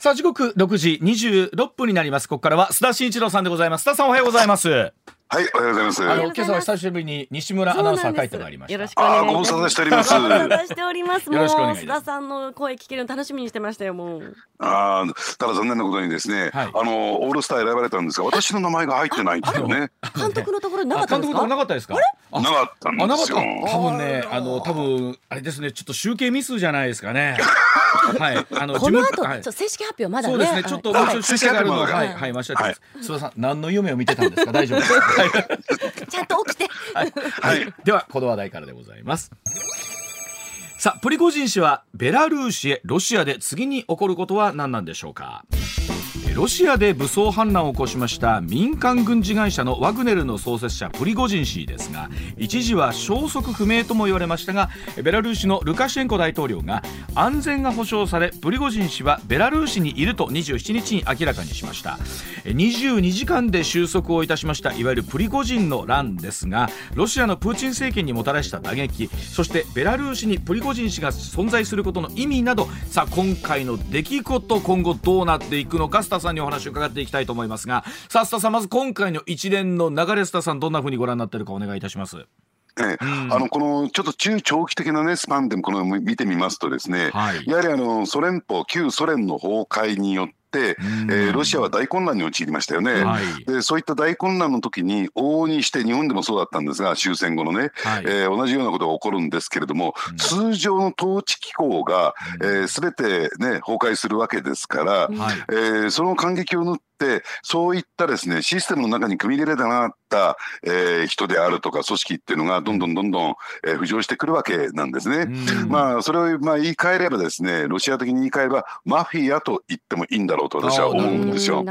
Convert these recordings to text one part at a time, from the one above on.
さあ時刻6時26分になります。ここからは須田慎一郎さんでございます。須田さんおはようございます。はい、おはようございます。あの今朝は久しぶりに西村アナウンサー帰ってまいりました。よろしくお願いします。あご無沙汰しております。ご無沙汰しております。もうよろしくお願いします。須田さんの声聞けるの楽しみにしてましたよ。もう。あーただ残念なことにですね、はい。あのオールスター選ばれたんですが、私の名前が入ってないんですよね。監督のところになかあったんですか？監督となかったですか？あなかったんあなかった。多分ねあの多分あれですねちょっと集計ミスじゃないですかね。はい。あのこの後、はい。ちょっと正式発表まだね。そうですねちょっともうちょっと集計があるのをはい。はいました。はい須田さん。何の夢を見てたんですか？大丈夫ですか？はいちゃんと起きて。はい。ではこの話題からでございますさあプリゴジン氏はベラルーシへロシアで次に起こることは何なんでしょうか？ロシアで武装反乱を起こしました民間軍事会社のワグネルの創設者プリゴジン氏ですが一時は消息不明とも言われましたがベラルーシのルカシェンコ大統領が安全が保障されプリゴジン氏はベラルーシにいると27日に明らかにしました。22時間で収束をいたしましたいわゆるプリゴジンの乱ですがロシアのプーチン政権にもたらした打撃そしてベラルーシにプリゴジン氏が存在することの意味などさあ今回の出来事今後どうなっていくのかスタさんにお話を伺っていきたいと思いますがさあスタさんまず今回の一連の流れスタさんどんなふうにご覧になっているかお願いいたします。ええ。あのこのちょっと中長期的なねスパンでもこの見てみますとですね、はい。やはりあのソ連邦旧ソ連の崩壊によってえーロシアは大混乱に陥りましたよね、はい。でそういった大混乱の時に往々にして日本でもそうだったんですが終戦後のね、はい。えー同じようなことが起こるんですけれども、通常の統治機構が、えー、全てね崩壊するわけですから、はい。えーその感激を縫ってそういったですねシステムの中に組み入れられなかった、えー人であるとか組織っていうのがどんどんどんどん、えー浮上してくるわけなんですね。まあそれをまあ言い換えればですねロシア的に言い換えればマフィアと言ってもいいんだろうと私は思うんですよ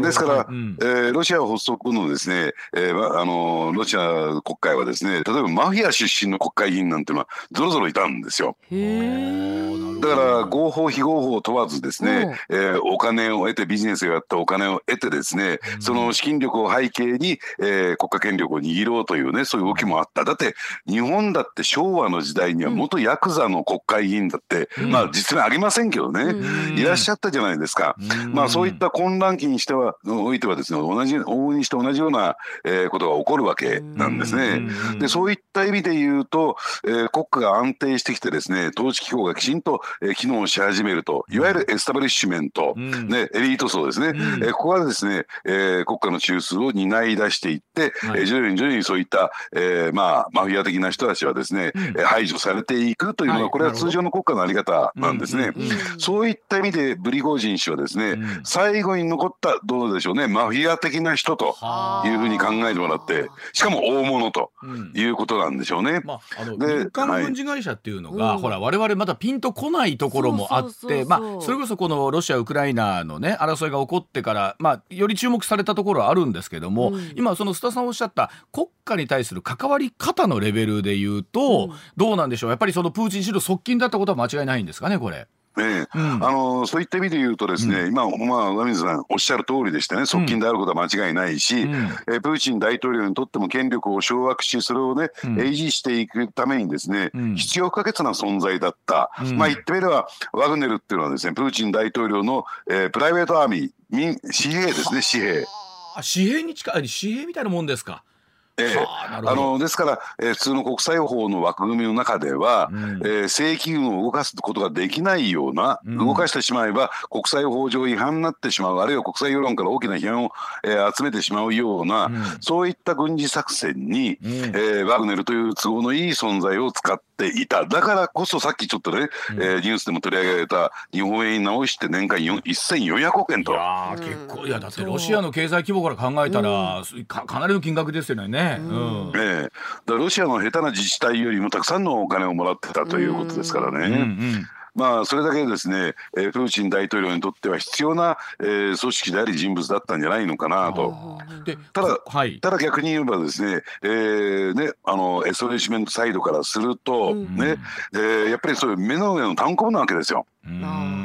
ですから、うんえーロシア発足後のですね、えーまあのロシア国会はですね例えばマフィア出身の国会議員なんていうのはぞろぞろいたんですよ。へえ。だから合法非合法問わずですね、えーお金を得てビジネスをやったお金を得てですね、その資金力を背景に、えー国家権力を握ろうというねそういう動きもあった。だって日本だって昭和の時代には元ヤクザの国会議員だって、まあ実にありませんけどね、いらっしゃったじゃないですか、まあそういった混乱期にしてはおいてはですね同じ往々にして同じような、えーことが起こるわけなんですね。でそういった意味で言うと、えー国家が安定してきてですね統治機構がきちんと、えー機能し始めるといわゆるエスタブリッシュメント、ね、エリート層ですね、えーここはですね、えー国家の中枢を担い出していって、はい。えー徐々に徐々にそういった、えーまあ、マフィア的な人たちはですね、えー排除されていくというのはい。がこれは通常の国家のあり方なんですね。うんうんそういった意味でブリゴージン氏はですね、最後に残ったどうでしょうねマフィア的な人というふうに考えてもらってしかも大物ということなんでしょうね。まあ、あので民間軍事会社っていうのが、ほら我々まだピンとこないところもあってまあそれこそこのロシアウクライナのね争いが起こってからまあより注目されたところはあるんですけども、今その須田さんおっしゃった国家に対する関わり方のレベルで言うと、どうなんでしょう？やっぱりそのプーチン氏の側近だったことは間違いないんですかねこれ？ね。あのそういった意味で言うとですね、今、まあ、上水さんおっしゃる通りでしてね。側近であることは間違いないし、えープーチン大統領にとっても権力を掌握しそれをね、維持していくためにですね、必要不可欠な存在だった、まあ言ってみればワグネルっていうのはですねプーチン大統領の、えープライベートアーミー民紙幣ですね紙幣。あ紙幣に近い紙幣みたいなもんですか。えあのですから、えー普通の国際法の枠組みの中では、えー正規軍を動かすことができないような、動かしてしまえば国際法上違反になってしまうあるいは国際世論から大きな批判を、えー集めてしまうような、そういった軍事作戦に、えーワグネルという都合のいい存在を使っていた。だからこそさっきちょっとね、えーニュースでも取り上げられた日本円に直して年間4 1400億円と。いやー結構いやだってロシアの経済規模から考えたら、かかなりの金額ですよね。うん。ええ。だロシアの下手な自治体よりもたくさんのお金をもらってたということですからね。まあそれだけですね、えープーチン大統領にとっては必要な、えー組織であり人物だったんじゃないのかなと。でただはい。ただ逆に言えばですね、えーねあのエストレーシメントサイドからすると、ね、えーやっぱりそういう目の上の単行なわけですよ。うーん。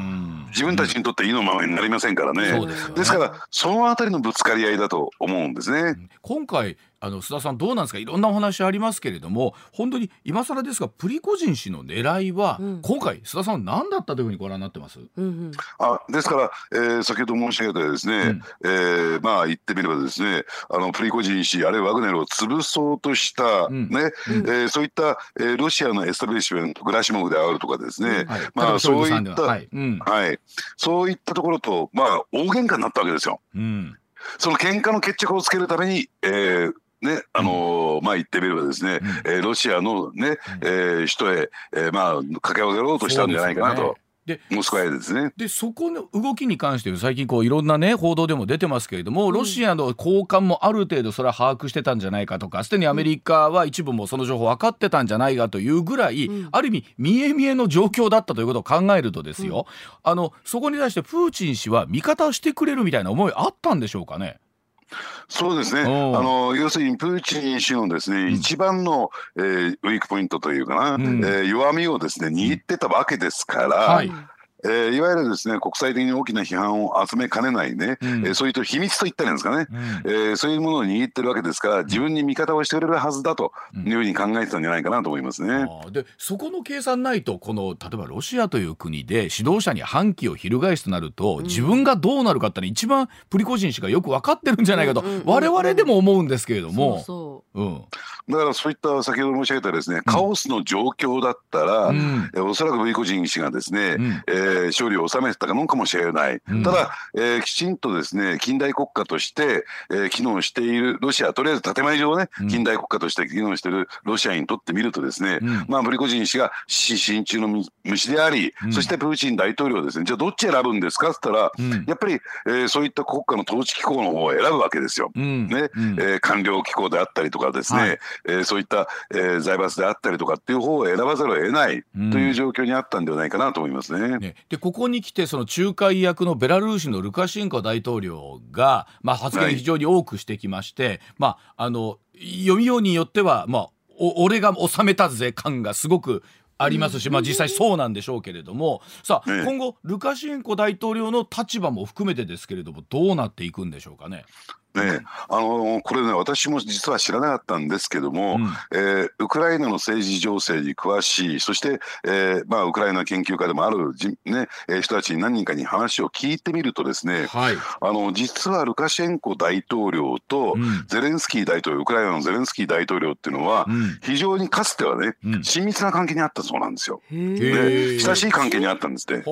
自分たちにとって意のままになりませんからね。そうですよね。ですからそのあたりのぶつかり合いだと思うんですね。今回あの須田さんどうなんですか？いろんなお話ありますけれども本当に今更ですがプリコジン氏の狙いは、うん。今回須田さんは何だったというふうにご覧になってます？うんうん。あですから、えー先ほど申し上げたですね、うん。えーまあ言ってみればですねあのプリコジン氏あるいはワグネルを潰そうとした、うん。ねえーそういった、えーロシアのエスタブリッシュメントグラシモフであるとかですね、はい。まあそういったははい。うん。はい、そういったところと、まあ、大喧嘩になったわけですよ。うん。その喧嘩の決着をつけるために、えーね、あのーまあ言ってみればですね、えーロシアのね、えー首都へ、えーまあ駆け上がろうとしたんじゃないかなと、でモスクワへですね。でそこの動きに関して最近こういろんなね報道でも出てますけれども、ロシアの高官もある程度それは把握してたんじゃないかとかすでにアメリカは一部もその情報分かってたんじゃないかというぐらい、ある意味見え見えの状況だったということを考えるとですよ、あのそこに対してプーチン氏は味方をしてくれるみたいな思いあったんでしょうかね？そうですね。あの要するにプーチン氏のですね、一番の、えーウィークポイントというかな、ん。えー弱みをですね握ってたわけですから、はいえーいわゆるですね国際的に大きな批判を集めかねないね、うん。えーそういった秘密と言ったらいいんですかね、うん。えーそういうものを握ってるわけですから自分に味方をしてくれるはずだというふうに考えてたんじゃないかなと思いますね。あーでそこの計算ないとこの例えばロシアという国で指導者に反旗を翻すとなると、自分がどうなるかってのは一番プリコジン氏がよく分かってるんじゃないかと、うんうんうんうん。我々でも思うんですけれども。そうう。ん。だからそういった先ほど申し上げたですね、カオスの状況だったら、うん。えーおそらくブリコジン氏がですね、うん。えー勝利を収めてたのかもしれない、うん。ただ、えーきちんとですね近代国家として、えー機能しているロシアとりあえず建前上ね、うん。近代国家として機能しているロシアにとってみるとですね、うん。まあ、ブリコジン氏が死心中の虫であり、うん。そしてプーチン大統領ですねじゃあどっち選ぶんですかって言ったら、うん。やっぱり、えーそういった国家の統治機構の方を選ぶわけですよ。うん。ね。うん。えー官僚機構であったりとかですね、はい。えーそういった、えー財閥であったりとかっていう方を選ばざるを得ないという状況にあったんではないかなと思いますね。ね、でここに来てその仲介役のベラルーシのルカシェンコ大統領が、まあ、発言を非常に多くしてきまして、まあ、あの読みようによっては、まあ、お俺が収めたぜ感がすごくありますし、まあ、実際そうなんでしょうけれども。さあ、ええ。今後ルカシェンコ大統領の立場も含めてですけれどもどうなっていくんでしょうかね。ね、あのこれね私も実は知らなかったんですけども、うん。えーウクライナの政治情勢に詳しいそして、えーまあ、ウクライナ研究家でもあるじ、ねえー人たちに何人かに話を聞いてみるとですねはい、あの実はルカシェンコ大統領とうん。ゼレンスキー大統領ウクライナのゼレンスキー大統領っていうのはうん。非常にかつてはね、うん。親密な関係にあったそうなんですよ。で親しい関係にあったんですね。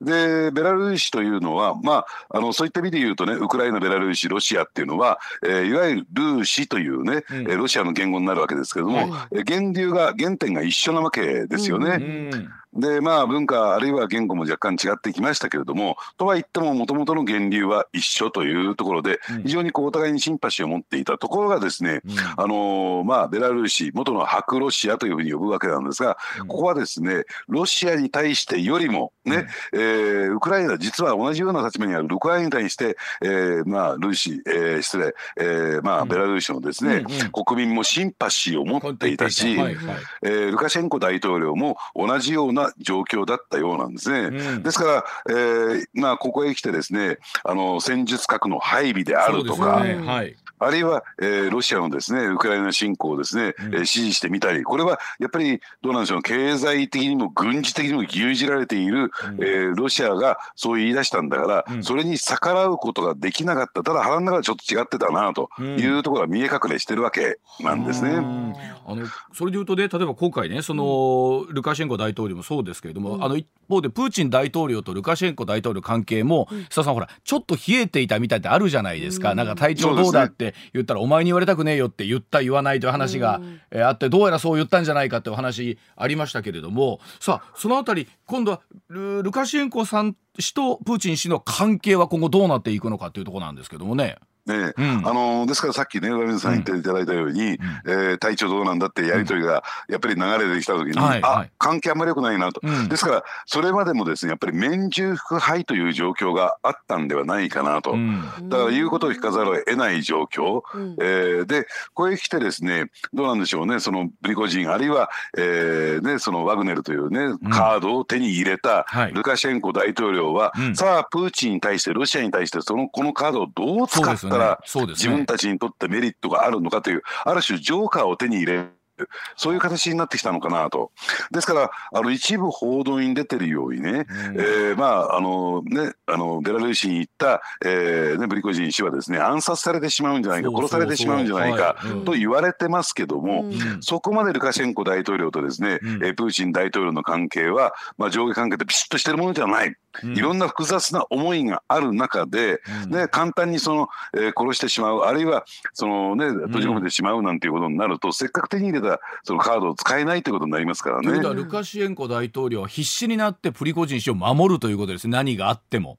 でベラルーシというのは、まあ、あのそういった意味で言うとねウクライナベラルーシロシアっていうのは、えーいわゆるルーシというね、うん。えーロシアの言語になるわけですけれども、源流が原点が一緒なわけですよね。うんでまあ文化あるいは言語も若干違ってきましたけれどもとは言ってももともとの源流は一緒というところでうん。非常にこうお互いにシンパシーを持っていたところがですね、うん。あのーまあベラルーシ元の白ロシアというふうに呼ぶわけなんですが、うん。ここはですねロシアに対してよりもね、えーウクライナ実は同じような立場にあるウクライナに対して、えーまあルーシ、えー失礼、えーまあベラルーシのですね、国民もシンパシーを持っていたし、はいはい。えールカシェンコ大統領も同じような状況だったようなんですね。うん。ですから、えーまあ、ここへ来てですねあの戦術核の配備であるとか、ね。はい。あるいは、えーロシアのですねウクライナ侵攻をですね、うん。えー支持してみたりこれはやっぱりどうなんでしょう経済的にも軍事的にも牛耳られている、えーロシアがそう言い出したんだから、うん。それに逆らうことができなかった。ただ腹の中でちょっと違ってたなというところが見え隠れしてるわけなんですね。うん。あのそれでいうとね例えば今回ねその、ルカシェンコ大統領もそうですけれども、あの一方でプーチン大統領とルカシェンコ大統領の関係も、須田さんほらちょっと冷えていたみたいってあるじゃないですか、なんか体調どうだって言ったら、お前に言われたくねえよって言った言わないという話が、えーあってどうやらそう言ったんじゃないかっていうお話ありましたけれども。さあそのあたり今度はルルカシェンコさん氏とプーチン氏の関係は今後どうなっていくのかというところなんですけどもね。ねうん。あのですからさっきね上水さん言っていただいたように、えー体調どうなんだってやり取りがやっぱり流れてきた時に、あ、はいはい。関係あんまり良くないなと、うん。ですからそれまでもですねやっぱり面中腹杯という状況があったんではないかなと。うん。だから言うことを聞かざるを得ない状況、うん。えーでこれ来てですねどうなんでしょうねそのプリゴジンあるいは、えーね、そのワグネルというねカードを手に入れたはい。ルカシェンコ大統領は、うん。さあプーチンに対してロシアに対してそのこのカードをどう使ったら、自分たちにとってメリットがあるのかというある種ジョーカーを手に入れる そういう形になってきたのかなと。ですからあの一部報道に出てるようにね、えーまああのねあのベラルーシに行った、えーね、ブリコジン氏はですね暗殺されてしまうんじゃないか殺されてしまうんじゃないかと言われてますけども、うん。そこまでルカシェンコ大統領とですね、うん。えープーチン大統領の関係は、まあ、上下関係でピシッとしてるものじゃない、うん。いろんな複雑な思いがある中で、うん。ね、簡単にその、えー殺してしまうあるいはその、ね、閉じ込めてしまうなんていうことになると、せっかく手に入れたそのカードを使えないということになりますからねということ。はルカシエンコ大統領は必死になってプリゴジン氏を守るということですね何があっても。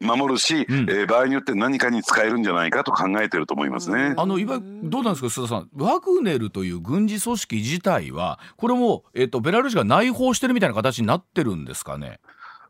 守るし、うんえー場合によって何かに使えるんじゃないかと考えてると思いますね。あのいわどうなんですか須田さんワグネルという軍事組織自体はこれも、えっとベラルーシが内包してるみたいな形になってるんですかね。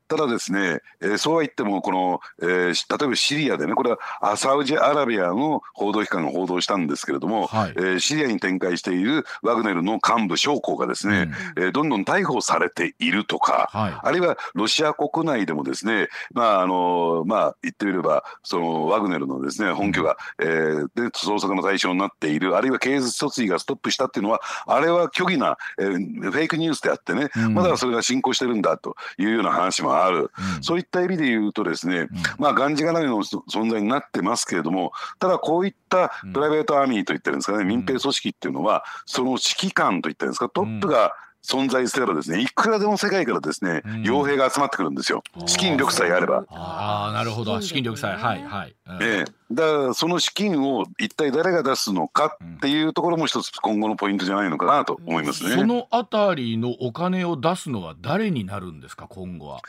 ただですね、えーそうは言ってもこの、えーし例えばシリアでねこれはあサウジアラビアの報道機関が報道したんですけれども、はい。えーシリアに展開しているワグネルの幹部将校がですね、えーどんどん逮捕されているとか、はい。あるいはロシア国内でもですねまああのまあ言ってみればそのワグネルのですね本拠が、えーで捜索の対象になっているあるいは刑事訴追がストップしたっていうのはあれは虚偽な、えーフェイクニュースであってね、うん。まだそれが進行してるんだというような話もある、そういった意味で言うとですね、まあがんじがらめの存在になってますけれどもただこういったプライベートアーミーといったんですかね、民兵組織っていうのはその指揮官といったんですかトップが存在すればですねいくらでも世界からですね、うん。傭兵が集まってくるんですよ。資金力さえあれば。ああなるほど。資金力さえはい。はい。うん。ええ、だからその資金を一体誰が出すのかっていうところも一つ今後のポイントじゃないのかなと思いますね。そのあたりのお金を出すのは誰になるんですか今後は？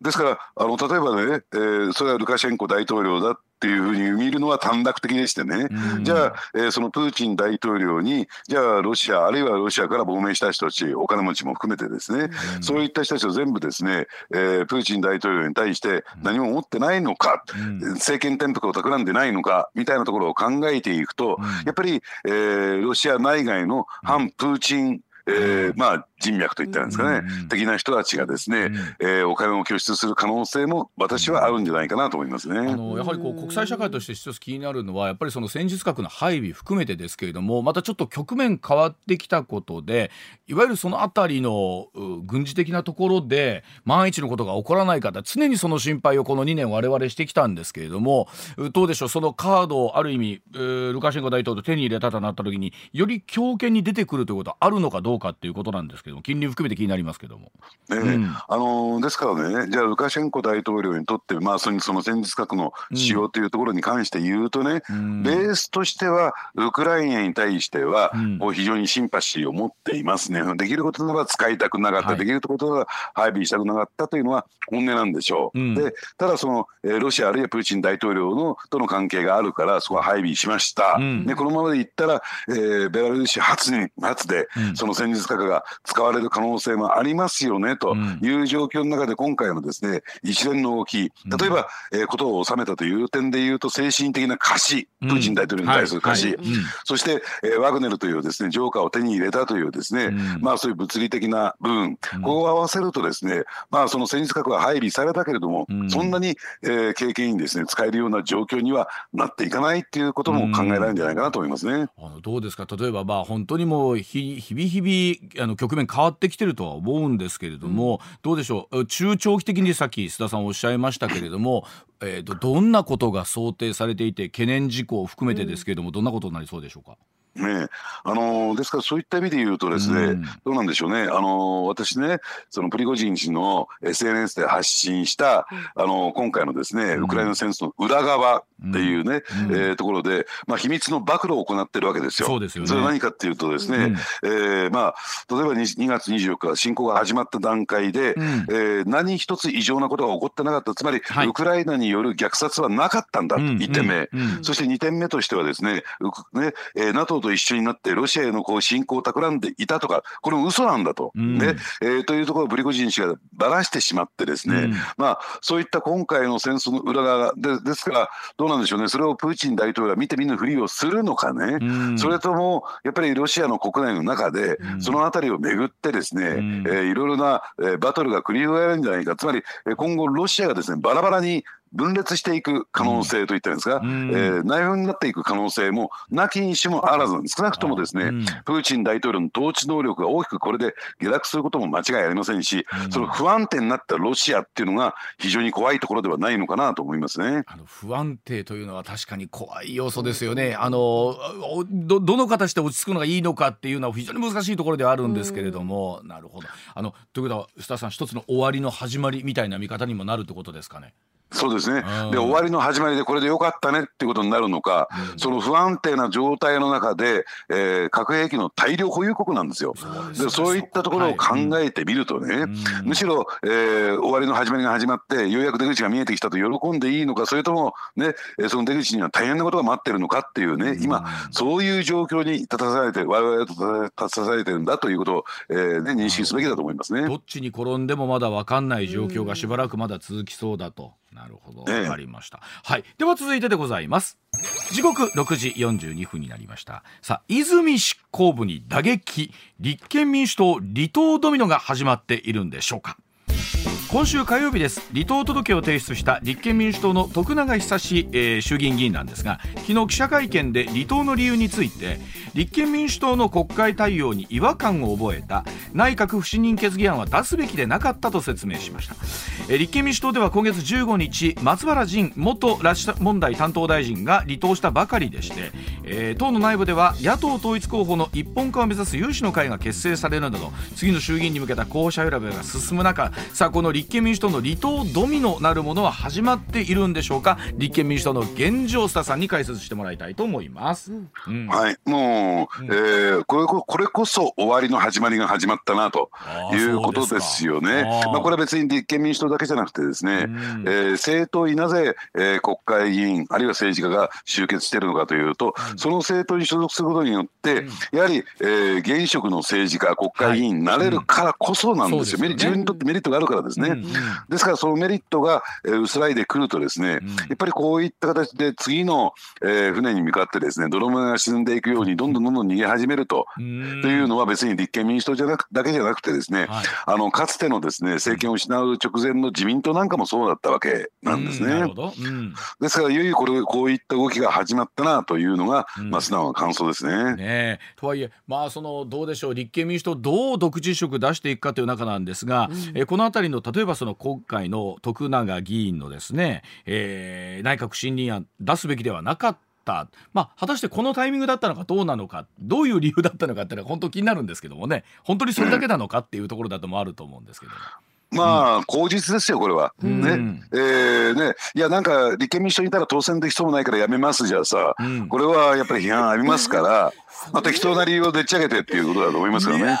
ですからあの例えばね、えーそれはルカシェンコ大統領だっていうふうに見るのは短絡的でしてね、うん。じゃあ、えーそのプーチン大統領にじゃあロシアあるいはロシアから亡命した人たちお金持ちも含めてですね、そういった人たちを全部ですね、えープーチン大統領に対して何も持ってないのか、うん。政権転覆を企んでないのかみたいなところを考えていくと、やっぱり、えーロシア内外の反プーチン、えーまあ、人脈といったんですかね、うん的な人たちがですね、ん。えーお金を拠出する可能性も私はあるんじゃないかなと思いますね。あのやはりこう国際社会として一つ気になるのはやっぱりその戦術核の配備含めてですけれどもまたちょっと局面変わってきたことでいわゆるそのあたりのう軍事的なところで万一のことが起こらないか常にその心配をこの2年我々してきたんですけれどもうどうでしょうそのカードをある意味えールカシェンコ大統領手に入れたとなった時により強権に出てくるということはあるのかどうかっていうことなんですけども金利含めて気になりますけども。ええ。うん。あのーですからねじゃあルカシェンコ大統領にとって、まあ、そのその戦術核の使用というところに関して言うとね、ん。ベースとしてはウクライナに対しては、うん。もう非常にシンパシーを持っていますね。できることなら使いたくなかった、はい。できることなら配備したくなかったというのは本音なんでしょう。うん。でただその、えーロシアあるいはプーチン大統領のとの関係があるからそこは配備しました。うん。でこのままでいったら、えーベラルーシ初に初で、うん。その戦術核が使われる可能性もありますよねとうん。いう状況の中で今回のですね一連の動き。例えば、えーことを収めたという点でいうと精神的な貸しプーチン大統領に対する貸し、そして、えーワグネルというですねジョーカーを手に入れたというですね、うん。まあそういう物理的な部分、ここを合わせるとですねまあその戦術核は配備されたけれども、うん。そんなに、えー経験にですね使えるような状況にはなっていかないっていうことも考えられるんじゃないかなと思いますね。あのどうですか？例えばまあ本当にもう日日々日々あの局面変わってきてるとは思うんですけれども、どうでしょう？中長期的にさっき須田さんおっしゃいましたけれども、えー、とどんなことが想定されていて懸念事項を含めてですけれども、どんなことになりそうでしょうか？ねあのですからそういった意味で言うとですね、うん。どうなんでしょうね、あの私ね、そのプリゴジン氏の SNS で発信した、あの今回のですね、うん。ウクライナ戦争の裏側っていうね、うん。えーところで、まあ、秘密の暴露を行ってるわけですよ。そうですよね。それは何かっていうとですね、うん。えーまあ、例えば 2, 2月24日、侵攻が始まった段階で、うん。えー何一つ異常なことが起こってなかった、つまり、はい。ウクライナによる虐殺はなかったんだ、うん。1点目。そして2点目としてはですね、ねえー NATO と一緒になってロシアへのこう侵攻を企んでいたとか、これも嘘なんだと、うん。ね。えーというところをプリゴジン氏がばらしてしまってですね、うん。まあ、そういった今回の戦争の裏側でですから、どうなんでしょうね、それをプーチン大統領が見て見ぬふりをするのかね、うん。それともやっぱりロシアの国内の中で、うん。そのあたりをめぐってですね、ん。えーいろいろな、えーバトルが繰り広げられるんじゃないか、つまり、えー今後、ロシアがですねバラバラに分裂していく可能性といったんですか、うんえー内紛になっていく可能性もなきにしもあらず、少なくともですね、うんプーチン大統領の統治能力が大きくこれで下落することも間違いありませんし、うんその不安定になったロシアっていうのが非常に怖いところではないのかなと思いますね。あの不安定というのは確かに怖い要素ですよね。あのおどどの形で落ち着くのがいいのかっていうのは非常に難しいところではあるんですけれども、なるほど。あのということは須田さん一つの終わりの始まりみたいな見方にもなるってことですかね。そうですね。うん。で終わりの始まりでこれでよかったねっていうことになるのか、うん。その不安定な状態の中で、えー核兵器の大量保有国なんですよ。そうでそういったところを考えてみるとね、うん。むしろ、えー終わりの始まりが始まってようやく出口が見えてきたと喜んでいいのかそれとも、ね、えーその出口には大変なことが待ってるのかっていうね今そういう状況に立たされて我々が立たされてるんだということを、えーね、認識すべきだと思いますね。どっちに転んでもまだ分かんない状況がしばらくまだ続きそうだと。なるほど、ええわかりました。はい、では続いてでございます。時刻6時42分になりました。さあ、泉執行部に打撃、立憲民主党離党ドミノが始まっているんでしょうか。今週火曜日です離党届を提出した立憲民主党の徳永久志、えー衆議院議員なんですが昨日記者会見で離党の理由について立憲民主党の国会対応に違和感を覚えた内閣不信任決議案は出すべきでなかったと説明しました、えー立憲民主党では今月15日松原仁元拉致問題担当大臣が離党したばかりでして、えー党の内部では野党統一候補の一本化を目指す有志の会が結成されるなど次の衆議院に向けた候補者選びが進む中さあこの立憲民主党の離党ドミノなるものは始まっているんでしょうか？立憲民主党の現状スタさんに解説してもらいたいと思います。うん。はい、もう、えーこれここれこそ終わりの始まりが始まったなということですよね。そうですか。まあ、これは別に立憲民主党だけじゃなくてですね、うん。えー政党になぜ、えー国会議員あるいは政治家が集結しているのかというと、その政党に所属することによって、やはり、えー現職の政治家国会議員になれるからこそなんですよ,、自分にとってメリットがあるからですね。うんうん。ですからそのメリットが、えー薄らいでくるとですね、うん。やっぱりこういった形で次の、えー船に向かってですね泥船が沈んでいくようにどんどんどんどん逃げ始めると。うん。というのは別に立憲民主党じゃなくだけじゃなくてですね、はい。あのかつてのですね政権を失う直前の自民党なんかもそうだったわけなんですね。うなるほど、うんですからいよいよこれこういった動きが始まったなというのが、うんまあ素直な感想ですね。ねえとはいえまあそのどうでしょう立憲民主党どう独自色出していくかという中なんですが、えーこの辺りの例えばその今回の徳永議員のですね、えー内閣不信任案出すべきではなかった。まあ、果たしてこのタイミングだったのかどうなのかどういう理由だったのかっていうのは本当気になるんですけどもね本当にそれだけなのかっていうところだともあると思うんですけども。まあ口実ですよこれは。うん。ね。えーね。いやなんか立憲民主党にいたら当選できそうもないからやめますじゃあさ、うん。これはやっぱり批判ありますから、まあ、適当な理由をでっち上げてっていうことだと思いますからいやね。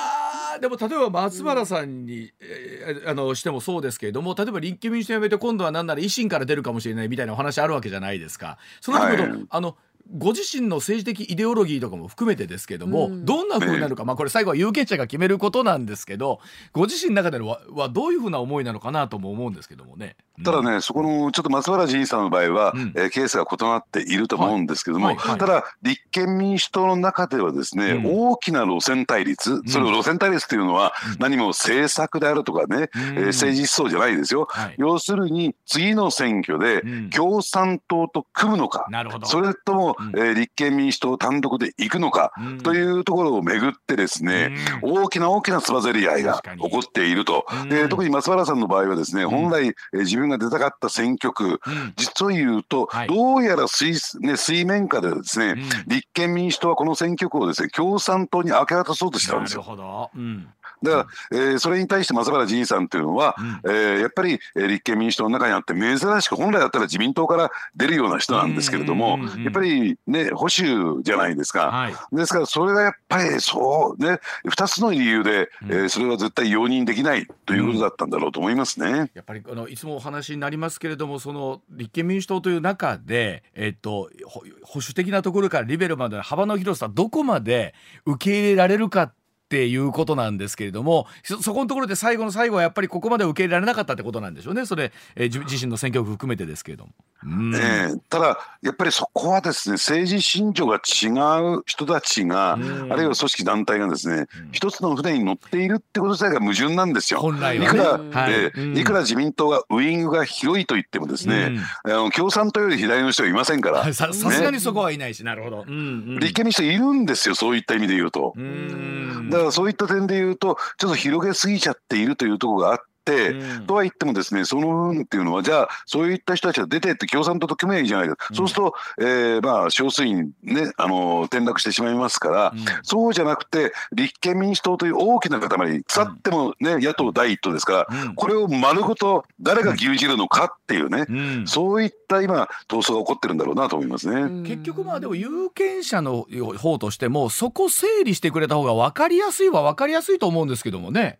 ーでも例えば松原さんに、えーあのしてもそうですけれども例えば立憲民主党やめて今度は何なら維新から出るかもしれないみたいなお話あるわけじゃないですか。その時の、はい。あのご自身の政治的イデオロギーとかも含めてですけども、うん。どんな風になるか、まあこれ最後は有権者が決めることなんですけどご自身の中でのははどういうふうな思いなのかなとも思うんですけどもね。ただね、そこのちょっと松原仁さんの場合は、うん。えーケースが異なっていると思うんですけども、はい。はい。はい。ただ立憲民主党の中ではですね、うん。大きな路線対立、それを路線対立というのはうん。何も政策であるとかね、うん。えー政治思想じゃないですよ。はい。要するに次の選挙でうん。共産党と組むのか、なるほど。それともも、えー立憲民主党単独で行くのかうん。というところをめぐってですね、大きな大きなつばぜり合いが起こっていると、うん。で特に松原さんの場合はですね、本来、えー自分が出たかった選挙区、うん。実を言うと、はい。どうやら水,、ね、水面下でですね、ん。立憲民主党はこの選挙区をですね共産党に明け渡そうとしてたんなるですよ。ほど。うん。だから、えーそれに対して松原仁さんっていうのは、えーやっぱり、えー立憲民主党の中にあって珍しく本来だったら自民党から出るような人なんですけれども、うんうんうんうんやっぱりね保守じゃないですか。はい。ですからそれがやっぱりそうね2つの理由で、えーそれは絶対容認できないということだったんだろうと思いますね。やっぱりあのいつもお話になりますけれどもその立憲民主党という中で、えっと、ほ保守的なところからリベラルまでの幅の広さどこまで受け入れられるかっていうことなんですけれどもそそこのところで最後の最後はやっぱりここまで受け入れられなかったってことなんでしょうねそれ、えー自自身の選挙区含めてですけれども。うん。ええただやっぱりそこはですね政治信条が違う人たちが、うん。あるいは組織団体がですね、一つの船に乗っているってこと自体が矛盾なんですよ。本来はね。いくら、はい。ええうん。いくら自民党がウイングが広いと言ってもですね、あの共産党より左の人はいませんから、ささすがにそこはいないしなるほど。うんうん。立憲民主党いるんですよそういった意味で言うと。うん。だそういった点で言うとちょっと広げすぎちゃっているというところがあって。うん。とは言ってもですねその部分っていうのはじゃあそういった人たちが出てって共産党と組めばいいじゃないか、そうすると、えーまあ少数にねあの転落してしまいますから、そうじゃなくて立憲民主党という大きな塊腐ってもね、野党第一党ですから、うん。これを丸ごと誰が牛耳るのかっていうね、うん。そういった今闘争が起こってるんだろうなと思いますね。結局まあでも有権者の方としてもそこ整理してくれた方が分かりやすいは分かりやすいと思うんですけどもね。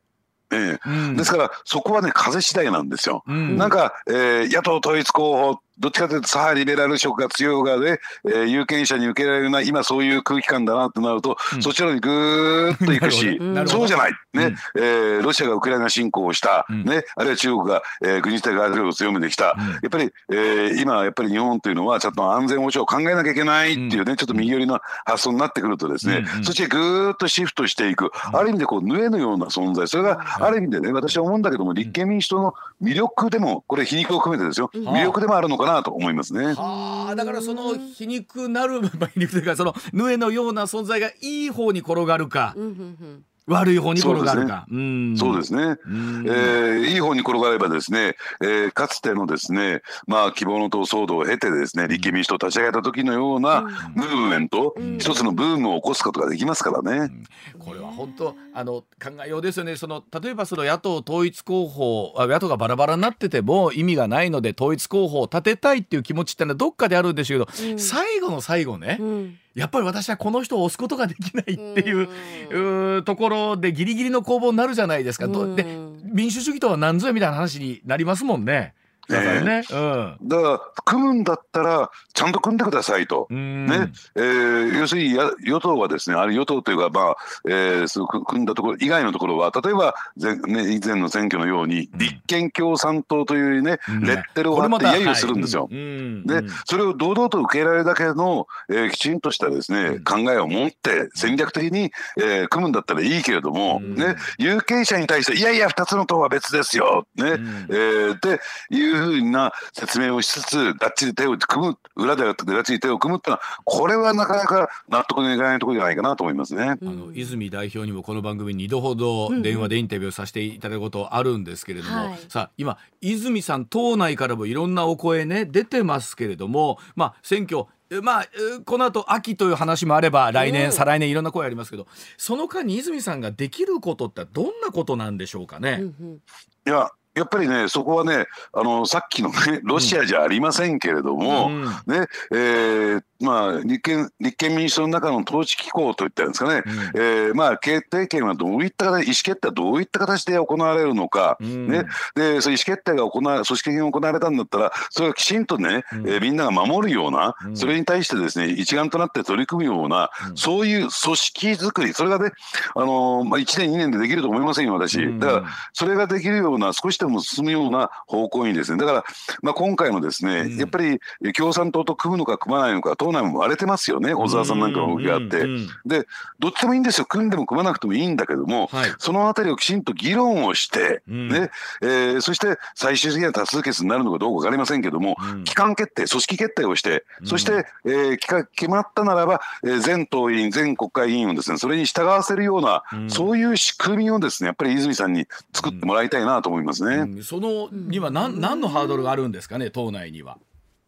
ええ。うん。ですからそこはね風次第なんですよ。うん。なんか、えー野党統一候補どっちかというと左派リベラル色が強い側で、えー有権者に受けられるな今そういう空気感だなってなると、そちらにぐーっと行くし、そうじゃない、ね。うん。えーロシアがウクライナ侵攻をした、ん。ね、あるいは中国が、えー軍事的外交を強めてきた、やっぱり、えー今やっぱり日本というのはちゃんと安全保障を考えなきゃいけないっていうね、ちょっと右寄りの発想になってくるとですね、うんうん。そっちへぐーっとシフトしていく、ある意味でこう縫えのような存在。それがある意味でね私は思うんだけども立憲民主党の魅力でもこれ皮肉を含めてですよ、魅力でもあるのかなと思いますね。はあだからその皮肉なる、まあ、皮肉というかそのヌエのような存在がいい方に転がるか、うんうんうん悪い方に転がるか。うん。そうですね、ん。えーいい方に転がればですね、えーかつてのですね、まあ、希望の党騒動を経てですね立憲民主党を立ち上げた時のようなムーブメント、一つのブームを起こすことができますからね。これは本当あの考えようですよね。その例えばその野党統一候補あ野党がバラバラになってても意味がないので統一候補を立てたいっていう気持ちってのはどっかであるんでしょうけど、最後の最後ね、うんやっぱり私はこの人を押すことができないっていう,、ところでギリギリの攻防になるじゃないですか。どで民主主義とは何ぞやみたいな話になりますもんね。だからね。うん。だから組むんだったらちゃんと組んでくださいと。うん。ね。えー要するにや与党はですねある与党というか、まあえーそ組んだところ以外のところは例えば前,、ね、以前の選挙のように立憲共産党というね、うん。レッテルを貼って揶揄するんですよ。はい。うん。でそれを堂々と受け入れられるだけの、えーきちんとしたですね、考えを持って戦略的に、えー組むんだったらいいけれども、ね、有権者に対していやいや2つの党は別ですよ、ね。えーっていうふうな説明をしつつがっちり手を組む裏でがっちり手を組むっていうのはこれはなかなか納得のいかないところじゃないかなと思いますね。あの泉代表にもこの番組2度ほど電話でインタビューさせていただくことあるんですけれども、はいさあ今泉さん党内からもいろんなお声ね出てますけれどもまあ選挙えまあえこの後秋という話もあれば来年、うん再来年いろんな声ありますけどその間に泉さんができることってどんなことなんでしょうかね？いややっぱりねそこはねあのさっきのねロシアじゃありませんけれども、うん。ねえーまあ、立憲立憲民主党の中の統治機構といったんですかね、えーまあ、決定権はどういった形意思決定はどういった形で行われるのか、ん。ね、でそういう意思決定が行わ組織的に行われたんだったらそれがきちんとね、えーみんなが守るような、それに対してですね一丸となって取り組むような、そういう組織づくり。それがね、あのーまあ、1年2年でできると思いませんよ私。だからそれができるような少しでも進むような方向にですね。だから、まあ、今回のですね、やっぱり共産党と組むのか組まないのか党党内も割れてますよね小沢さんなんかの動きがあって、でどっちでもいいんですよ。組んでも組まなくてもいいんだけども、はい。そのあたりをきちんと議論をして、うん。ねえーそして最終的には多数決になるのかどうか分かりませんけども、うん。機関決定組織決定をして、そして、えー決まったならば、えー全党員全国会議員をですねそれに従わせるような、うん。そういう仕組みをですねやっぱり泉さんに作ってもらいたいなと思いますね。うん。そのには何何のハードルがあるんですかね党内には。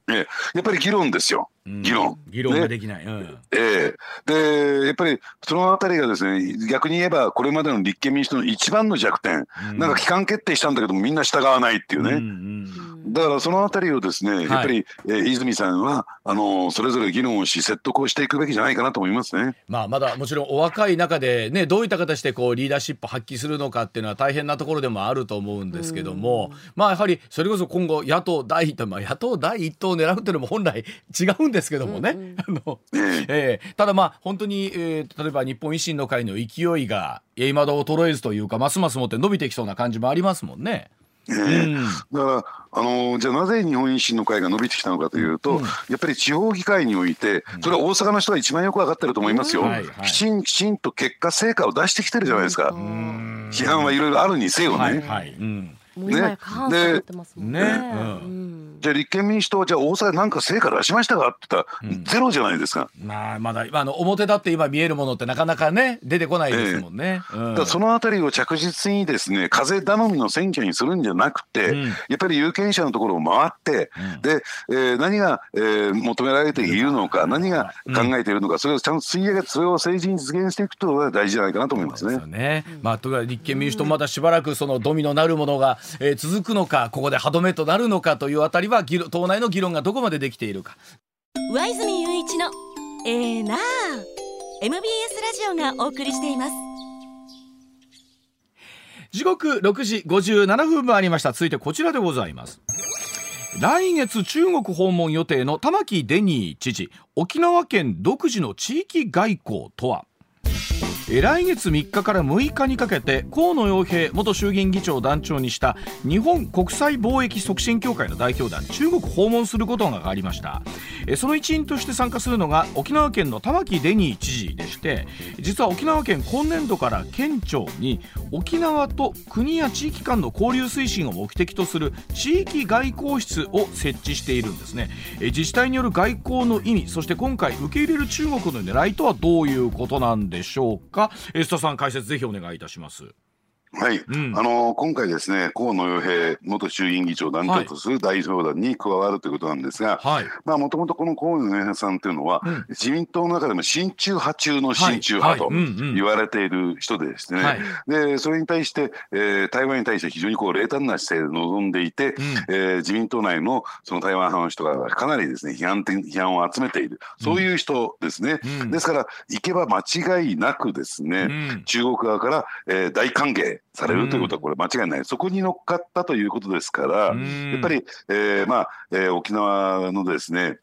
ええ。やっぱり議論ですよ、うん。議論。議論がね。できない。うん。ええ。でやっぱりそのあたりがですね逆に言えばこれまでの立憲民主党の一番の弱点、うん。なんか機関決定したんだけどもみんな従わないっていうね、うんうんだからそのあたりをですね、い。やっぱり、えー泉さんはあのそれぞれ議論をし説得をしていくべきじゃないかなと思いますね。まあまだもちろんお若い中でねどういった形でこうリーダーシップを発揮するのかっていうのは大変なところでもあると思うんですけども、まあやはりそれこそ今後野党第一党、まあ、野党第一党を狙うっていうのも本来違うんですけどもね、あのえ。えーただまあ本当に、えー例えば日本維新の会の勢いがいまだ衰えずというかますますもって伸びてきそうな感じもありますもんね。ええうん。だから、あのじゃあなぜ日本維新の会が伸びてきたのかというと、やっぱり地方議会において、それは大阪の人が一番よく分かってると思いますよ、うんはいはい。きちんきちんと結果、成果を出してきてるじゃないですか、うん。批判はいろいろあるにせよね。ね。ね。うんじゃあ立憲民主党はじゃあ大阪で何か成果出しましたか？って言ったら、ゼロじゃないですか。まあまだあの表だって今見えるものってなかなかね出てこないですもんね。うん。だからそのあたりを着実にですね風頼みの選挙にするんじゃなくて、うん。やっぱり有権者のところを回って、で、えー何が、えー求められているのか、何が考えているのか、それをちゃんと吸い上げてそれを政治に実現していくというのが大事じゃないかなと思いますね。ですよ。ね。まあ、とか立憲民主党まだしばらくそのドミノなるものが、えー続くのかここで歯止めとなるのかというあたりは議論党内の議論がどこまでできているか。上泉雄一のええなあ。MBS ラジオがお送りしています。時刻6時57分もありました。続いてこちらでございます。来月中国訪問予定の玉城デニー知事沖縄県独自の地域外交とは？えー来月3日から6日にかけて河野洋平元衆議院議長を団長にした日本国際貿易促進協会の代表団中国訪問することが分かりました。えその一員として参加するのが沖縄県の玉城デニー知事でして実は沖縄県今年度から県庁に沖縄と国や地域間の交流推進を目的とする地域外交室を設置しているんですね。え自治体による外交の意味そして今回受け入れる中国の狙いとはどういうことなんでしょうか。か？須田さん解説ぜひお願いいたします。はい、ん。あの今回ですね河野洋平元衆議院議長を団長とする代表団に加わるということなんですが、はい。まあもともとこの河野洋平さんというのは、うん。自民党の中でも親中派中の親中派と言われている人でですね、はい。でそれに対して、えー台湾に対して非常にこう冷淡な姿勢で臨んでいて、えー自民党内のその台湾派の人がかなりですね批判的批判を集めている。そういう人ですね、うん。ですから行けば間違いなくですね、うん。中国側から、えー大歓迎されるということはこれ間違いない、そこに乗っかったということですから、うん。やっぱり、えーまあえー沖縄のですね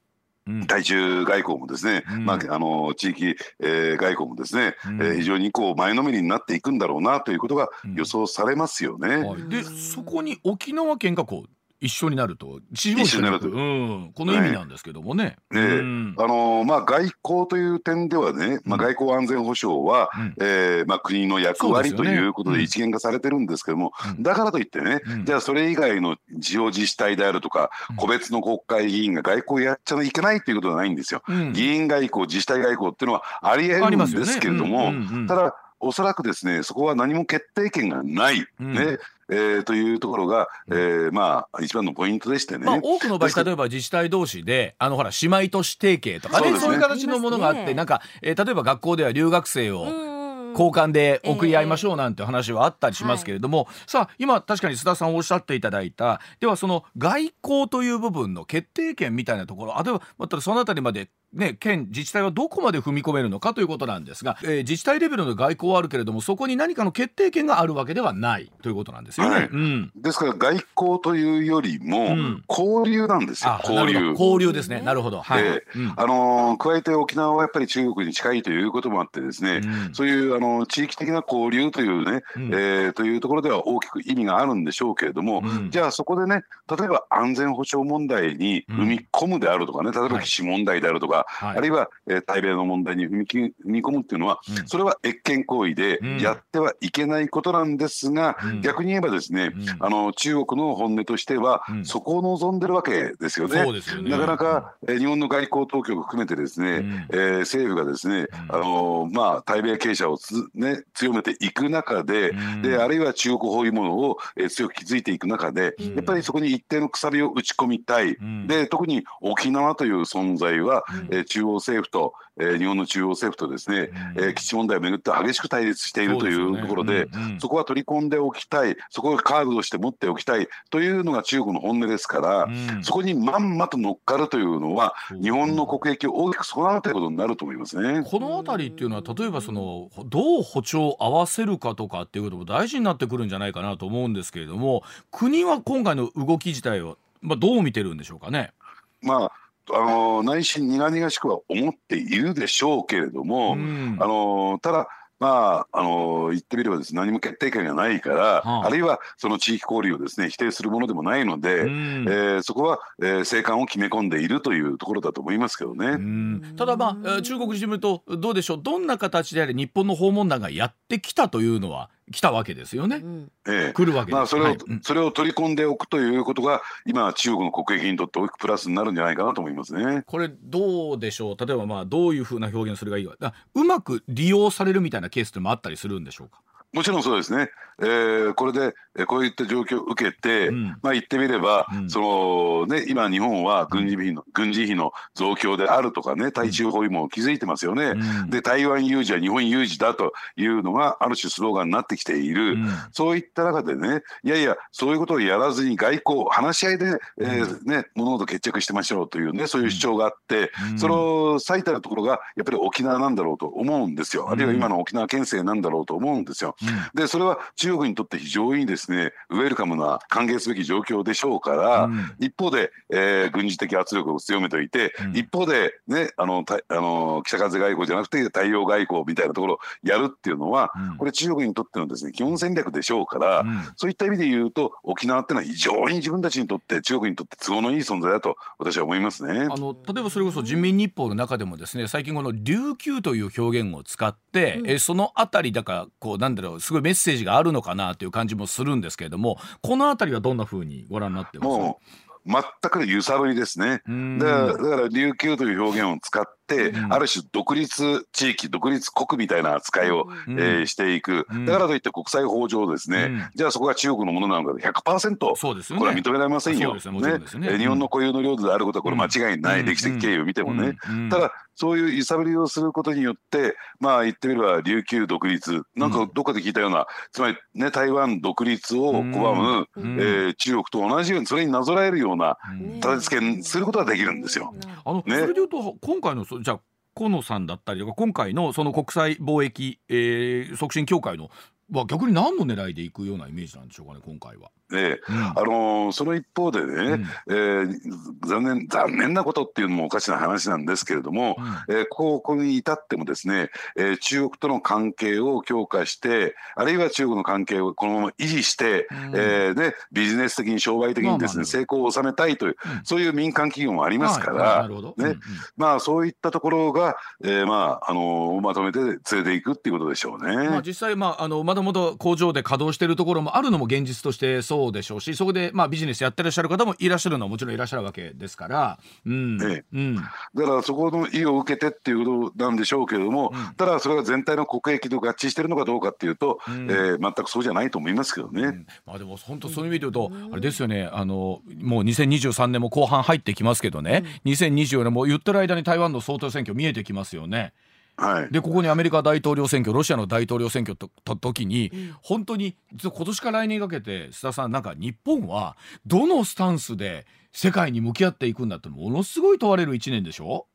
うん。対中外交もですね、うん。まあ、あの地域、えー外交もですね、うん。えー非常にこう前のめりになっていくんだろうなということが予想されますよね。はい、でそこに沖縄県がこう一緒になると地方一緒になると。うん、この意味なんですけどもね。ね。うん。あのまあ、外交という点ではね、まあ、外交安全保障は、うん。えーまあ、国の役割ねいうことで一元化されてるんですけども、うん。だからといってね、うん。じゃあそれ以外の地方自治体であるとか、うん。個別の国会議員が外交やっちゃいけないということはないんですよ。うん。議員外交、自治体外交っていうのはありえるんですけれども、ただ、おそらくですね、そこは何も決定権がない、うん。ねえーというところが、えーまあ、一番のポイントでしてね。まあ、多くの場合例えば自治体同士であのほら姉妹都市提携とかねね。そういう形のものがあって、ねなんか、えー例えば学校では留学生をうん交換で送り合いましょうなんて話はあったりしますけれども、さあ今確かに須田さんおっしゃっていただいたではその外交という部分の決定権みたいなところあるいはまたそのあたりまでね、県自治体はどこまで踏み込めるのかということなんですが、えー自治体レベルの外交はあるけれどもそこに何かの決定権があるわけではないということなんですよね。はいうんですから外交というよりもうん交流なんですよ、あ交流。交流ですね。なるほど。はい。でうんあのー加えて沖縄はやっぱり中国に近いということもあってですね、うんそういうあの地域的な交流というね、うんえーというところでは大きく意味があるんでしょうけれども、うんじゃあそこでね例えば安全保障問題に踏み込むであるとかね、例えば基地問題であるとか、か、はい。あるいは、えー対米の問題に踏みき踏み込むっていうのは、うん。それは越権行為でうん。やってはいけないことなんですが、うん。逆に言えばですね、うん。あの中国の本音としては、うん。そこを望んでるわけですよね。よね。なかなか、えー日本の外交当局含めてですね、うん。えー政府がですね、あのーまあ、対米傾斜をつ、ね、強めていく中で,、うん。であるいは中国包囲網を、えー強く築いていく中で、うん。やっぱりそこに一定のくさびを打ち込みたい、ん。で特に沖縄という存在は、えー中央政府と、えー日本の中央政府とですね、うん。えー基地問題をめぐって激しく対立しているといそうところで、うんうん。そこは取り込んでおきたい、そこをカードとして持っておきたいというのが中国の本音ですから、うん。そこにまんまと乗っかるというのは、日本の国益を大きく損なうということになると思いますね。この辺りっていうのは例えばそのどう歩調を合わせるかとかっていうことも大事になってくるんじゃないかなと思うんですけれども国は今回の動き自体を、まあ、どう見てるんでしょうかね？まああの内心苦々しくは思っているでしょうけれども、うん。あのただまあ、あの言ってみればです、ね、何も決定権がないから、はあ。あるいはその地域交流をです、ね、否定するものでもないので、うん。えーそこは、えー、静観を決め込んでいるというところだと思いますけどね。うん。ただまあえー中国にしてみるとどうでしょう？どんな形であれ日本の訪問団がやってきたというのは来たわけですよね。うんええ来るわけです。まあ、それを、はいうんそれを取り込んでおくということが、今、中国の国益にとって大きくプラスになるんじゃないかなと思いますね。これどうでしょう？例えばまあどういうふうな表現すればいいかだうまく利用されるみたいなケースってもあったりするんでしょうか？もちろんそうですね、えーこれで、えーこういった状況を受けて、うん。まあ、言ってみれば、うん。そのね、今、日本は軍事費の軍事費の増強であるとかね、対中包囲網を築いてますよね、うん。で台湾有事は日本有事だというのが、ある種スローガンになってきている、うん。そういった中でね、いやいや、そういうことをやらずに外交、話し合いで、えーね、物事決着してましょうというね、そういう主張があって、うん。その最たるところがやっぱり沖縄なんだろうと思うんですよ、あるいは今の沖縄県政なんだろうと思うんですよ。でそれは中国にとって非常にですねウェルカムな歓迎すべき状況でしょうから、うん。一方で、えー軍事的圧力を強めておいて、うん。一方でねあのたあの北風外交じゃなくて太陽外交みたいなところをやるっていうのは、うん。これ中国にとってのですね基本戦略でしょうから、うん。そういった意味で言うと沖縄っていうのは非常に自分たちにとって中国にとって都合のいい存在だと私は思いますね。あの例えばそれこそ人民日報の中でもですね最近この琉球という表現を使って、えそのあたりだからこうなんだろうすごいメッセージがあるのかなという感じもするんですけれどもこのあたりはどんな風にご覧になってます？もう全くの揺さぶりですね。うんだからだから琉球という表現を使って、うんある種独立地域独立国みたいな扱いを、うんえーしていく、うん。だからといって国際法上ですね、うん。じゃあそこが中国のものなのか100%そうですよね。これは認められませんよ。ね。ね。えー日本の固有の領土であることはこれ間違いない、うん。歴史的経緯を見てもね。ただそういう揺さぶりをすることによってまあ言ってみれば琉球独立。なんかどっかで聞いたような、つまりね台湾独立を拒む、うん。えー中国と同じようにそれになぞらえるようなうん。立て付けすることができるんですよ。あの、ね。それで言うと今回のそじゃあ河野さんだったりとか今回のその国際貿易、えー促進協会のは逆に何の狙いでいくようなイメージなんでしょうかね今回は。ねうん。あのーその一方でね、うん。えー残念残念なことっていうのもおかしな話なんですけれども、えーここに至ってもですね、えー中国との関係を強化してあるいは中国の関係をこのまま維持して、うん。えーでビジネス的に商売的にですね、まあまあ成功を収めたいという、うん。そういう民間企業もありますから。ね。うんうん。まあそういったところが、えーまああのーまとめて連れていくっていうことでしょうね。まあ、実際、まあ、あのまだまだ工場で稼働しているところもあるのも現実としてそうでしょうしそこで、まあ、ビジネスやってらっしゃる方もいらっしゃるのはもちろんいらっしゃるわけですから、うんええ。うん。だからそこの意を受けてっていうことなんでしょうけれども、うん。ただそれが全体の国益と合致してるのかどうかっていうと、うん。えー全くそうじゃないと思いますけどね。うん。まあ、でも本当そういう意味で言うと、あれですよね。あのもう2023年も後半入ってきますけどね、2024年も言ってる間に台湾の総統選挙見えてきますよね。はい、でここにアメリカ大統領選挙ロシアの大統領選挙とと時に、本当に実は今年から来年にかけて須田さんなんか日本はどのスタンスで世界に向き合っていくんだってものすごい問われる1年でしょ、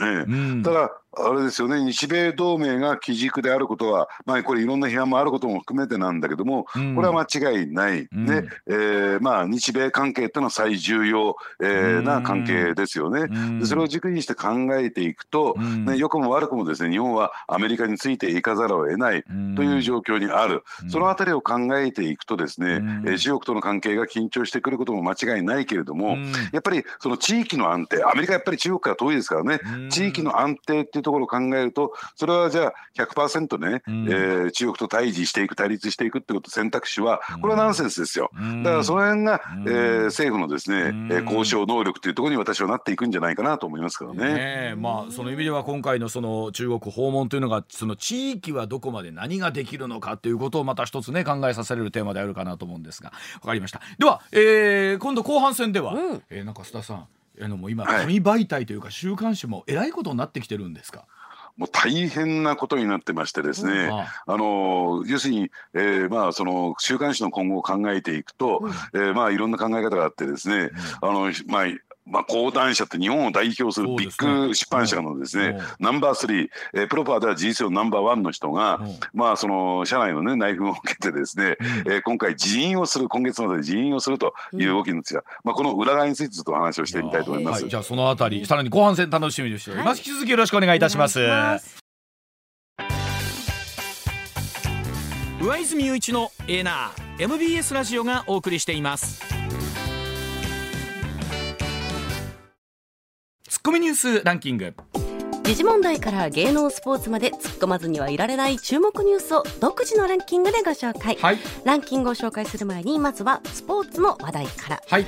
ええ。うん、ただあれですよね。日米同盟が基軸であることは、まあ、これいろんな批判もあることも含めてなんだけども、うん、これは間違いない、うん、でえーまあ、日米関係っていうのは最重要、えー、な関係ですよね、うん、でそれを軸にして考えていくと、ね、良くも悪くもですね日本はアメリカについていかざるを得ないという状況にある、そのあたりを考えていくとですね、えー、中国との関係が緊張してくることも間違いないけれども、やっぱりその地域の安定アメリカやっぱり中国から遠いですからね、地域の安定っていうところを考えるとそれはじゃあ100%ね、うん、えー、中国と対峙していく対立していくってこと選択肢はこれはナンセンスですよ、だからその辺が、えー、政府のですね、え交渉能力というところに私はなっていくんじゃないかなと思いますけどね。ねまあその意味では今回のその中国訪問というのがその地域はどこまで何ができるのかということをまた一つね考えさせられるテーマであるかなと思うんですがわかりました。では、えー、今度後半戦では、うん、えー、なんか須田さんあのもう今紙媒体というか週刊誌もえらいことになってきてるんですか、もう大変なことになってましてですね、あの要するに、えー、まあその週刊誌の今後を考えていくと、うん、えー、まあいろんな考え方があってですね、うん、あのまあまあ、講談社って日本を代表するビッグ出版社のですね、ナンバー3、えー、プロパーでは事実上ナンバーワンの人が、まあ、その社内のね、内紛を受けてですね、えー、今回辞任をする、今月まで辞任をするという動きなんですが、まあ、この裏側についてちょっとお話をしてみたいと思います。はい、じゃあ、そのあたり、さらに後半戦楽しみにしております。引き続きよろしくお願いいたします。上泉雄一のエーナー MBS ラジオがお送りしていますツッコミニュースランキング。時事問題から芸能スポーツまで突っ込まずにはいられない注目ニュースを独自のランキングでご紹介、はい、ランキングを紹介する前にまずはスポーツの話題から、はい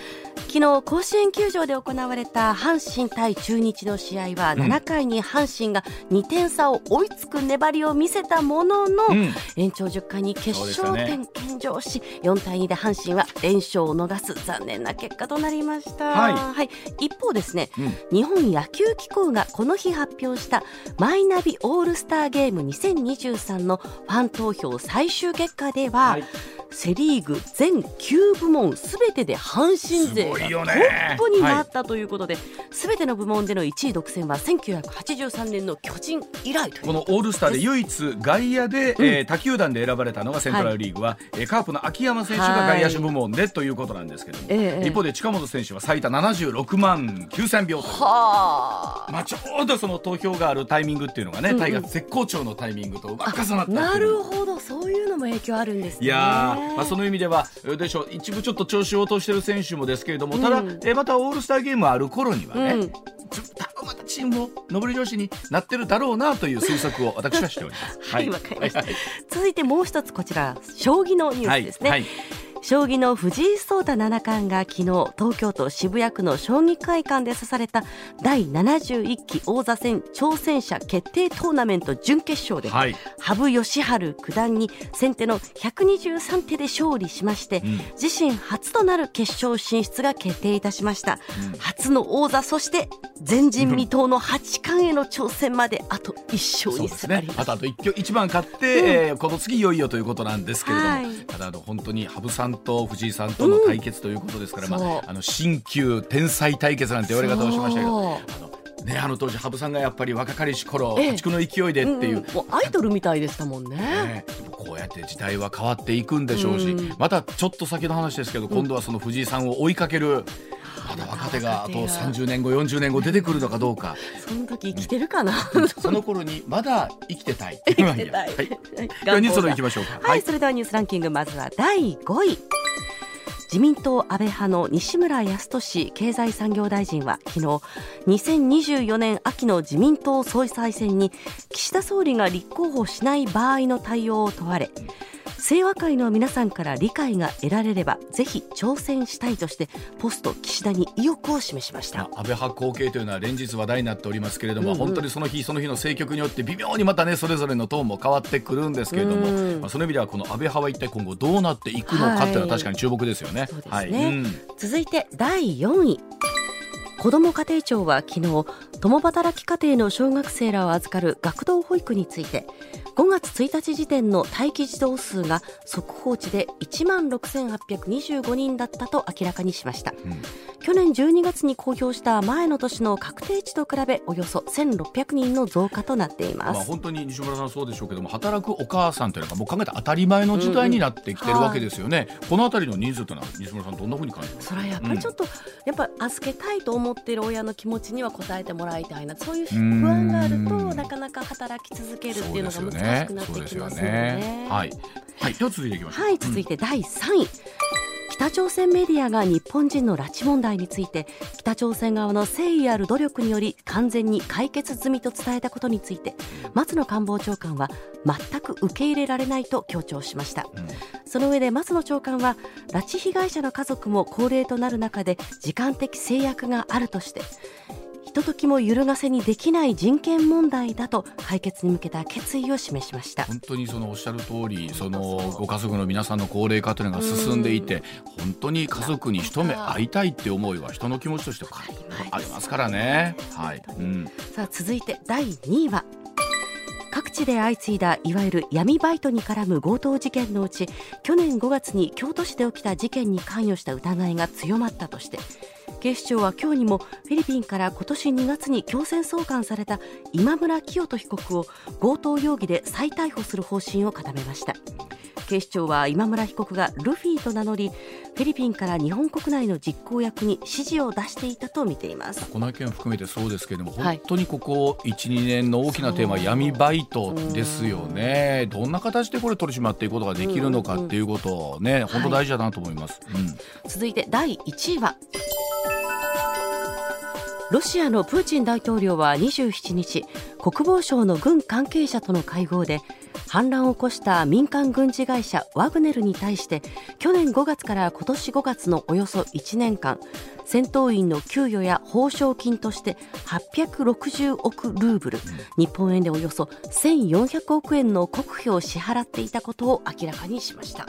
昨日甲子園球場で行われた阪神対中日の試合は7回に阪神が2点差を追いつく粘りを見せたものの、うん、延長10回に決勝点献上し、ね、4対2で阪神は連勝を逃す残念な結果となりました、はい、はい、一方ですね、うん、日本野球機構がこの日発表したマイナビオールスターゲーム2023のファン投票最終結果では、はい。セ・リーグ全9部門すべてで阪神勢がトップになったということで、すべ、ね、ての部門での1位独占は1983年の巨人以来このオールスターで唯一外野で、うん、えー、他球団で選ばれたのがセントラルリーグは、はい、カープの秋山選手が外野手部門でということなんですけども、はい、一方で近本選手は最多76万9000票とはまあ、ちょうどその投票があるタイミングっていうのがね、タイガー絶好調のタイミングとうまく重なったなるほど。そういうのも影響あるんですね。いやまあ、その意味ではでしょう。一部ちょっと調子を落としている選手もですけれども、ただ、うん、えまたオールスターゲームある頃にはね、うん、またチームも上り調子になってるだろうなという推測を私はしております。はい、わ、はい、かりました、はい、続いてもう一つこちら将棋のニュースですね。はい将棋の藤井聡太七冠が昨日東京都渋谷区の将棋会館で指された第71期王座戦挑戦者決定トーナメント準決勝で、はい、羽生善治九段に先手の123手で勝利しまして、うん、自身初となる決勝進出が決定いたしました、うん、初の王座そして前人未到の八冠への挑戦まであと1勝に迫ります、ね、あとあと 1, 1番勝って、うん、えー、この次いよいよということなんですけれども、はい、ただあの本当に羽生さんんと藤井さんとの対決ということですから、うん、まあ、あの新旧天才対決なんて言われ方をしましたけど。ね、あの当時羽生さんがやっぱり若かりし頃破竹の勢いでっていう、うん、もうアイドルみたいでしたもんね。ね。こうやって時代は変わっていくんでしょうし、うん、またちょっと先の話ですけど、今度はその藤井さんを追いかけるまだ若手があと30年後40年後出てくるのかどうか。その時生きてるかな？その頃にまだ生きてたい。生きてたい、はい、ニュースの行きましょうか。はい、それではニュースランキングまずは第5位。自民党安倍派の西村康稔経済産業大臣は昨日2024年秋の自民党総裁選に岸田総理が立候補しない場合の対応を問われ清和会の皆さんから理解が得られればぜひ挑戦したいとしてポスト岸田に意欲を示しました、安倍派後継というのは連日話題になっておりますけれども、うんうん、本当にその日その日の政局によって微妙にまたねそれぞれのトーンも変わってくるんですけれども、うん、まあ、その意味ではこの安倍派は一体今後どうなっていくのかっていうのは確かに注目ですよね。はい、ねはいうん、続いて第4位。子ども家庭庁は昨日共働き家庭の小学生らを預かる学童保育について5月1日時点の待機児童数が速報値で1万6825人だったと明らかにしました、うん、去年12月に公表した前の年の確定値と比べおよそ1600人の増加となっています、まあ、本当に西村さんそうでしょうけども働くお母さんというのがもう考えた当たり前の時代になってきてるわけですよね、うんうん、この辺りの人数というのは西村さんどんなふうに感じますか？それはやっぱりちょっと、うん、やっぱ預けたいと思っている親の気持ちには応えてもらいたいな。そういう不安があるとなかなか働き続けるっていうのが難しくなってきますよね。ねはい、はい、では続いていきましょう。はい、続いて第3位。北朝鮮メディアが日本人の拉致問題について北朝鮮側の誠意ある努力により完全に解決済みと伝えたことについて松野官房長官は全く受け入れられないと強調しました、うん、その上で松野長官は拉致被害者の家族も高齢となる中で時間的制約があるとしてひとときも揺るがせにできない人権問題だと解決に向けた決意を示しました。本当にそのおっしゃる通りそのご家族の皆さんの高齢化というのが進んでいて本当に家族に一目会いたいって思いは人の気持ちとしてあります。からね。はい、うん、さあ続いて第2位は各地で相次いだいわゆる闇バイトに絡む強盗事件のうち去年5月に京都市で起きた事件に関与した疑いが強まったとして警視庁は今日にもフィリピンから今年2月に強制送還された今村磨人被告を強盗容疑で再逮捕する方針を固めました。警視庁は今村被告がルフィと名乗りフィリピンから日本国内の実行役に指示を出していたと見ています。この件を含めてそうですけれども、はい、本当にここ1、2年の大きなテーマ闇バイトですよね。どんな形でこれ取り締まっていくことができるのかっていうことをね、うんうん、本当大事だなと思います、はい。うん、続いて第1位はロシアのプーチン大統領は27日国防省の軍関係者との会合で反乱を起こした民間軍事会社ワグネルに対して去年5月から今年5月のおよそ1年間戦闘員の給与や報奨金として860億ルーブル、日本円でおよそ1400億円の国費を支払っていたことを明らかにしました。